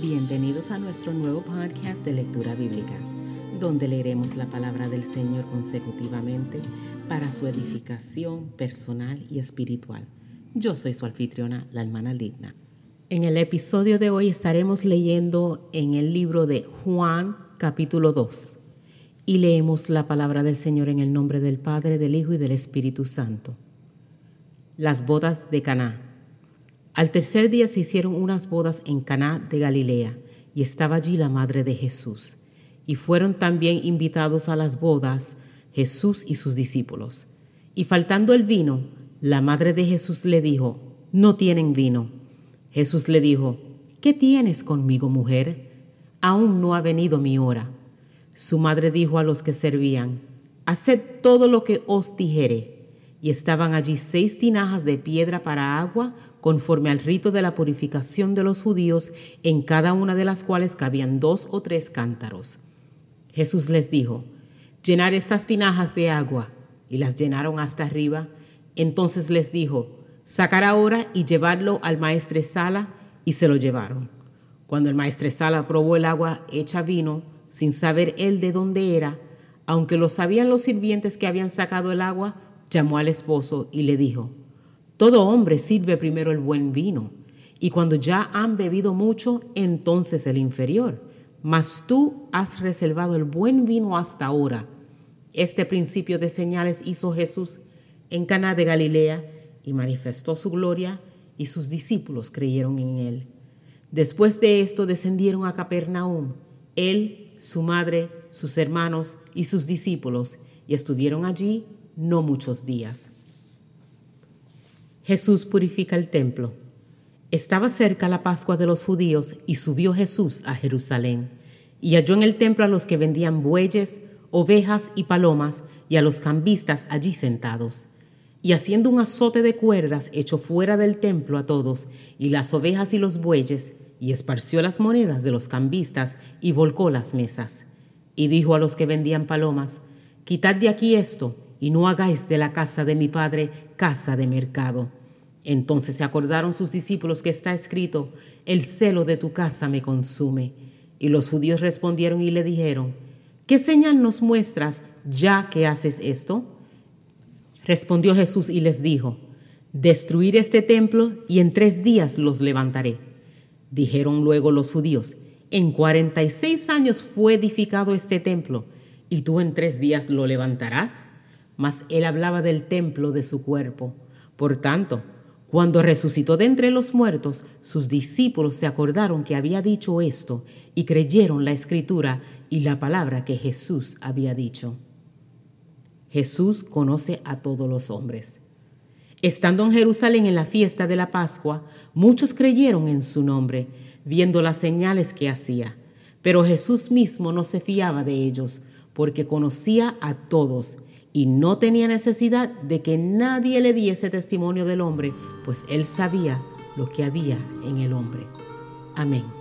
Bienvenidos a nuestro nuevo podcast de lectura bíblica, donde leeremos la palabra del Señor consecutivamente para su edificación personal y espiritual. Yo soy su anfitriona, la hermana Ligna. En el episodio de hoy estaremos leyendo en el libro de Juan capítulo 2 y leemos la palabra del Señor en el nombre del Padre, del Hijo y del Espíritu Santo. Las bodas de Caná. Al tercer día se hicieron unas bodas en Caná de Galilea y estaba allí la madre de Jesús. Y fueron también invitados a las bodas Jesús y sus discípulos. Y faltando el vino, la madre de Jesús le dijo, no tienen vino. Jesús le dijo, ¿qué tienes conmigo, mujer? Aún no ha venido mi hora. Su madre dijo a los que servían, Haced todo lo que os dijere. Y estaban allí seis tinajas de piedra para agua, conforme al rito de la purificación de los judíos, en cada una de las cuales cabían dos o tres cántaros. Jesús les dijo, Llenar estas tinajas de agua. Y las llenaron hasta arriba. Entonces les dijo, sacar ahora y llevarlo al maestresala, y se lo llevaron. Cuando el maestresala probó el agua hecha vino, sin saber él de dónde era, aunque lo sabían los sirvientes que habían sacado el agua, llamó al esposo y le dijo, Todo hombre sirve primero el buen vino, y cuando ya han bebido mucho, entonces el inferior, mas tú has reservado el buen vino hasta ahora. Este principio de señales hizo Jesús en Caná de Galilea, y manifestó su gloria, y sus discípulos creyeron en él. Después de esto descendieron a Capernaum, él, su madre, sus hermanos y sus discípulos, y estuvieron allí no muchos días. Jesús purifica el templo. Estaba cerca la Pascua de los judíos y subió Jesús a Jerusalén, y halló en el templo a los que vendían bueyes, ovejas y palomas, y a los cambistas allí sentados y haciendo un azote de cuerdas echó fuera del templo a todos, y las ovejas y los bueyes, y esparció las monedas de los cambistas, y volcó las mesas. Y dijo a los que vendían palomas, Quitad de aquí esto, y no hagáis de la casa de mi padre casa de mercado. Entonces se acordaron sus discípulos que está escrito, El celo de tu casa me consume. Y los judíos respondieron y le dijeron, ¿qué señal nos muestras ya que haces esto? Respondió Jesús y les dijo, Destruir este templo y en tres días los levantaré. Dijeron luego los judíos, En cuarenta y seis años fue edificado este templo, y tú en tres días lo levantarás. Mas él hablaba del templo de su cuerpo. Por tanto, cuando resucitó de entre los muertos, sus discípulos se acordaron que había dicho esto y creyeron la escritura y la palabra que Jesús había dicho. Jesús conoce a todos los hombres. Estando en Jerusalén en la fiesta de la Pascua, muchos creyeron en su nombre, viendo las señales que hacía. Pero Jesús mismo no se fiaba de ellos, porque conocía a todos y no tenía necesidad de que nadie le diese testimonio del hombre, pues él sabía lo que había en el hombre. Amén.